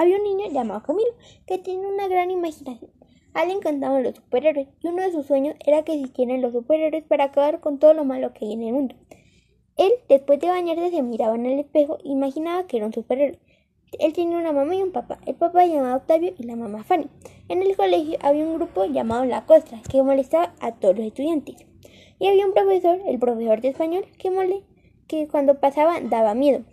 Había un niño llamado Camilo que tenía una gran imaginación. A él le encantaban los superhéroes y uno de sus sueños era que existieran los superhéroes para acabar con todo lo malo que hay en el mundo. Él, después de bañarse, se miraba en el espejo e imaginaba que era un superhéroe. Él tenía una mamá y un papá. El papá llamado Octavio y la mamá Fanny. En el colegio había un grupo llamado La Costra que molestaba a todos los estudiantes. Y había un profesor, el profesor de español, que, mole, que cuando pasaba daba miedo.